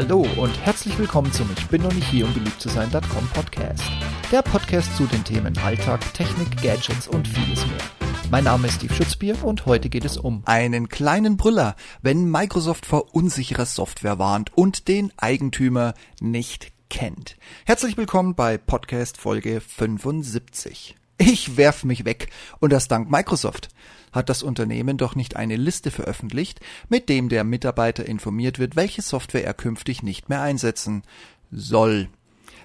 Hallo und herzlich willkommen zum Ich bin noch nicht hier, um beliebt zu sein.com Podcast. Der Podcast zu den Themen Alltag, Technik, Gadgets und vieles mehr. Mein Name ist Steve Schutzbier und heute geht es um einen kleinen Brüller, wenn Microsoft vor unsicherer Software warnt und den Eigentümer nicht kennt. Herzlich willkommen bei Podcast Folge 75. Ich werf mich weg und das dank Microsoft hat das Unternehmen doch nicht eine Liste veröffentlicht, mit dem der Mitarbeiter informiert wird, welche Software er künftig nicht mehr einsetzen soll,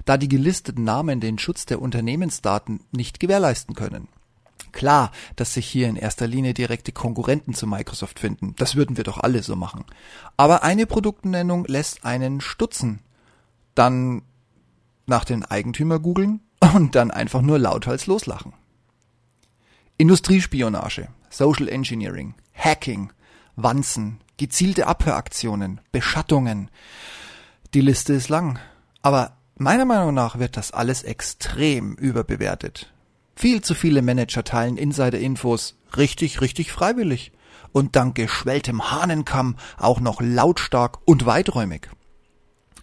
da die gelisteten Namen den Schutz der Unternehmensdaten nicht gewährleisten können. Klar, dass sich hier in erster Linie direkte Konkurrenten zu Microsoft finden, das würden wir doch alle so machen. Aber eine Produktnennung lässt einen stutzen. Dann nach den Eigentümer googeln und dann einfach nur lauthals loslachen. Industriespionage Social Engineering, Hacking, Wanzen, gezielte Abhöraktionen, Beschattungen. Die Liste ist lang. Aber meiner Meinung nach wird das alles extrem überbewertet. Viel zu viele Manager teilen Insider-Infos richtig, richtig freiwillig. Und dank geschwelltem Hahnenkamm auch noch lautstark und weiträumig.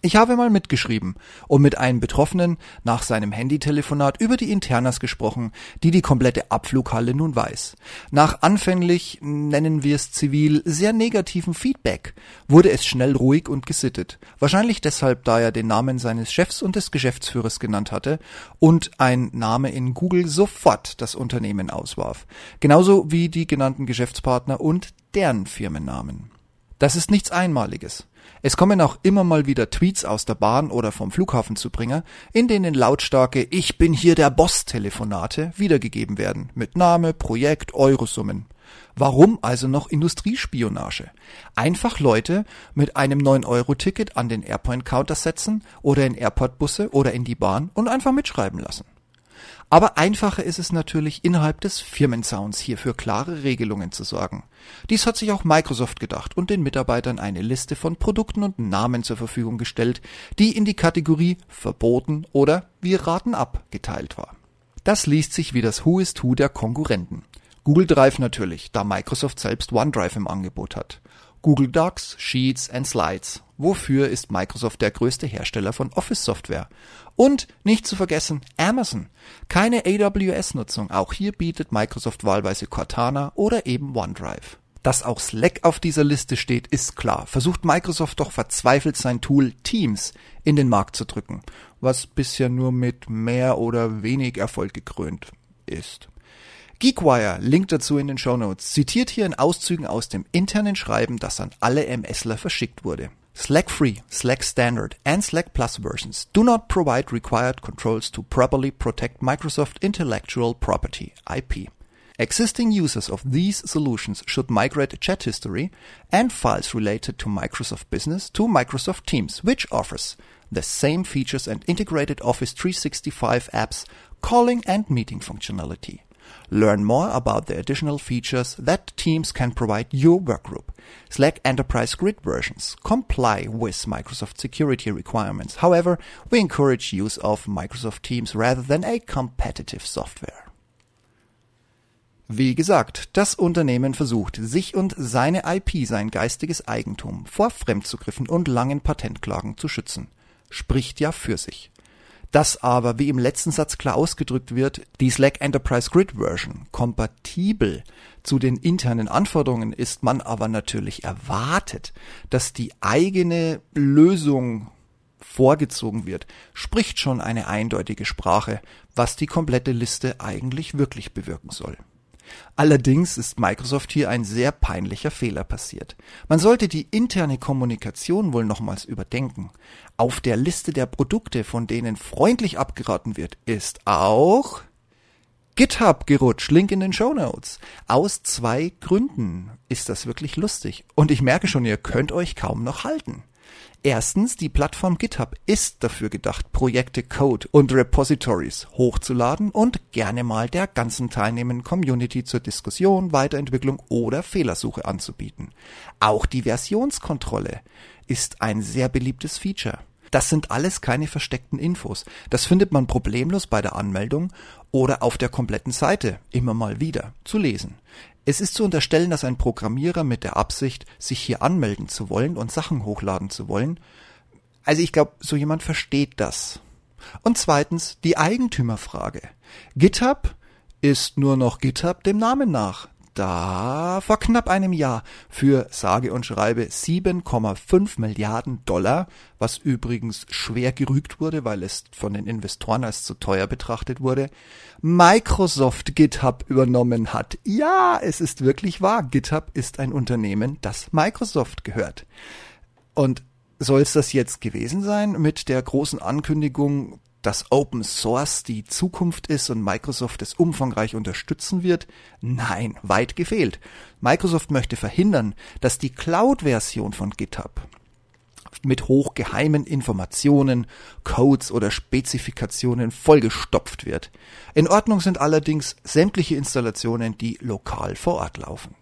Ich habe mal mitgeschrieben und mit einem Betroffenen nach seinem Handytelefonat über die Internas gesprochen, die die komplette Abflughalle nun weiß. Nach anfänglich, nennen wir es zivil, sehr negativen Feedback wurde es schnell ruhig und gesittet. Wahrscheinlich deshalb, da er den Namen seines Chefs und des Geschäftsführers genannt hatte und ein Name in Google sofort das Unternehmen auswarf. Genauso wie die genannten Geschäftspartner und deren Firmennamen. Das ist nichts Einmaliges. Es kommen auch immer mal wieder Tweets aus der Bahn oder vom Flughafen zu Bringer, in denen lautstarke Ich bin hier der Boss Telefonate wiedergegeben werden, mit Name, Projekt, Eurosummen. Warum also noch Industriespionage? Einfach Leute mit einem 9-Euro-Ticket an den Airpoint-Counter setzen oder in Airport-Busse oder in die Bahn und einfach mitschreiben lassen. Aber einfacher ist es natürlich innerhalb des Firmensounds hier für klare Regelungen zu sorgen. Dies hat sich auch Microsoft gedacht und den Mitarbeitern eine Liste von Produkten und Namen zur Verfügung gestellt, die in die Kategorie verboten oder wir raten ab geteilt war. Das liest sich wie das Who is Who der Konkurrenten. Google Drive natürlich, da Microsoft selbst OneDrive im Angebot hat. Google Docs, Sheets and Slides. Wofür ist Microsoft der größte Hersteller von Office-Software? Und nicht zu vergessen Amazon. Keine AWS-Nutzung. Auch hier bietet Microsoft wahlweise Cortana oder eben OneDrive. Dass auch Slack auf dieser Liste steht, ist klar. Versucht Microsoft doch verzweifelt sein Tool Teams in den Markt zu drücken, was bisher nur mit mehr oder wenig Erfolg gekrönt ist. Geekwire, Link dazu in den Show Notes, zitiert hier in Auszügen aus dem internen Schreiben, das an alle MSler verschickt wurde. Slack Free, Slack Standard, and Slack Plus versions do not provide required controls to properly protect Microsoft intellectual property, IP. Existing users of these solutions should migrate chat history and files related to Microsoft Business to Microsoft Teams, which offers the same features and integrated Office 365 apps, calling and meeting functionality. Learn more about the additional features that Teams can provide your workgroup. Slack Enterprise Grid versions comply with Microsoft security requirements. However, we encourage use of Microsoft Teams rather than a competitive software. Wie gesagt, das Unternehmen versucht, sich und seine IP, sein geistiges Eigentum, vor Fremdzugriffen und langen Patentklagen zu schützen. Spricht ja für sich. Dass aber, wie im letzten Satz klar ausgedrückt wird, die Slack Enterprise Grid Version kompatibel zu den internen Anforderungen ist, man aber natürlich erwartet, dass die eigene Lösung vorgezogen wird, spricht schon eine eindeutige Sprache, was die komplette Liste eigentlich wirklich bewirken soll. Allerdings ist Microsoft hier ein sehr peinlicher Fehler passiert. Man sollte die interne Kommunikation wohl nochmals überdenken. Auf der Liste der Produkte, von denen freundlich abgeraten wird, ist auch GitHub gerutscht, Link in den Show Notes. Aus zwei Gründen ist das wirklich lustig. Und ich merke schon, ihr könnt euch kaum noch halten. Erstens, die Plattform GitHub ist dafür gedacht, Projekte, Code und Repositories hochzuladen und gerne mal der ganzen teilnehmenden Community zur Diskussion, Weiterentwicklung oder Fehlersuche anzubieten. Auch die Versionskontrolle ist ein sehr beliebtes Feature. Das sind alles keine versteckten Infos. Das findet man problemlos bei der Anmeldung oder auf der kompletten Seite immer mal wieder zu lesen. Es ist zu unterstellen, dass ein Programmierer mit der Absicht, sich hier anmelden zu wollen und Sachen hochladen zu wollen, Also ich glaube, so jemand versteht das. Und zweitens die Eigentümerfrage. GitHub ist nur noch GitHub dem Namen nach da vor knapp einem Jahr für sage und schreibe 7,5 Milliarden Dollar, was übrigens schwer gerügt wurde, weil es von den Investoren als zu teuer betrachtet wurde, Microsoft GitHub übernommen hat. Ja, es ist wirklich wahr. GitHub ist ein Unternehmen, das Microsoft gehört. Und soll es das jetzt gewesen sein mit der großen Ankündigung, dass Open Source die Zukunft ist und Microsoft es umfangreich unterstützen wird? Nein, weit gefehlt. Microsoft möchte verhindern, dass die Cloud-Version von GitHub mit hochgeheimen Informationen, Codes oder Spezifikationen vollgestopft wird. In Ordnung sind allerdings sämtliche Installationen, die lokal vor Ort laufen.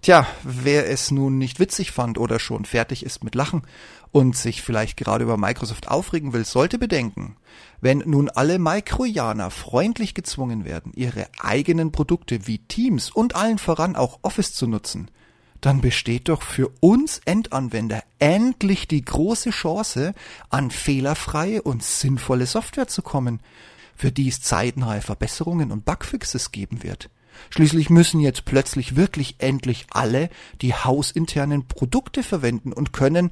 Tja, wer es nun nicht witzig fand oder schon fertig ist mit Lachen und sich vielleicht gerade über Microsoft aufregen will, sollte bedenken, wenn nun alle Microjaner freundlich gezwungen werden, ihre eigenen Produkte wie Teams und allen voran auch Office zu nutzen, dann besteht doch für uns Endanwender endlich die große Chance, an fehlerfreie und sinnvolle Software zu kommen, für die es zeitnahe Verbesserungen und Bugfixes geben wird. Schließlich müssen jetzt plötzlich wirklich endlich alle die hausinternen Produkte verwenden und können,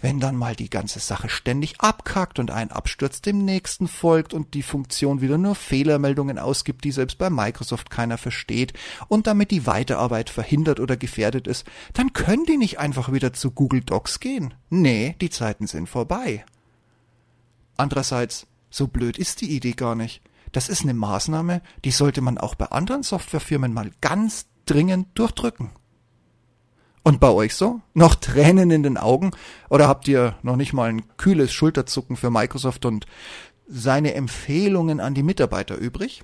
wenn dann mal die ganze Sache ständig abkackt und ein Absturz dem nächsten folgt und die Funktion wieder nur Fehlermeldungen ausgibt, die selbst bei Microsoft keiner versteht und damit die Weiterarbeit verhindert oder gefährdet ist, dann können die nicht einfach wieder zu Google Docs gehen. Nee, die Zeiten sind vorbei. Andererseits, so blöd ist die Idee gar nicht. Das ist eine Maßnahme, die sollte man auch bei anderen Softwarefirmen mal ganz dringend durchdrücken. Und bei euch so? Noch Tränen in den Augen? Oder habt ihr noch nicht mal ein kühles Schulterzucken für Microsoft und seine Empfehlungen an die Mitarbeiter übrig?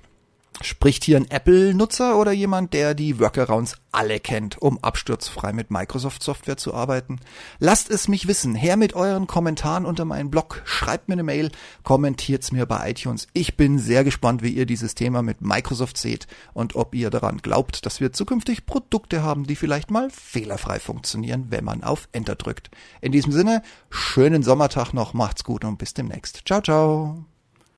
Spricht hier ein Apple-Nutzer oder jemand, der die Workarounds alle kennt, um absturzfrei mit Microsoft-Software zu arbeiten? Lasst es mich wissen. Her mit euren Kommentaren unter meinen Blog. Schreibt mir eine Mail, kommentiert's mir bei iTunes. Ich bin sehr gespannt, wie ihr dieses Thema mit Microsoft seht und ob ihr daran glaubt, dass wir zukünftig Produkte haben, die vielleicht mal fehlerfrei funktionieren, wenn man auf Enter drückt. In diesem Sinne, schönen Sommertag noch, macht's gut und bis demnächst. Ciao, ciao.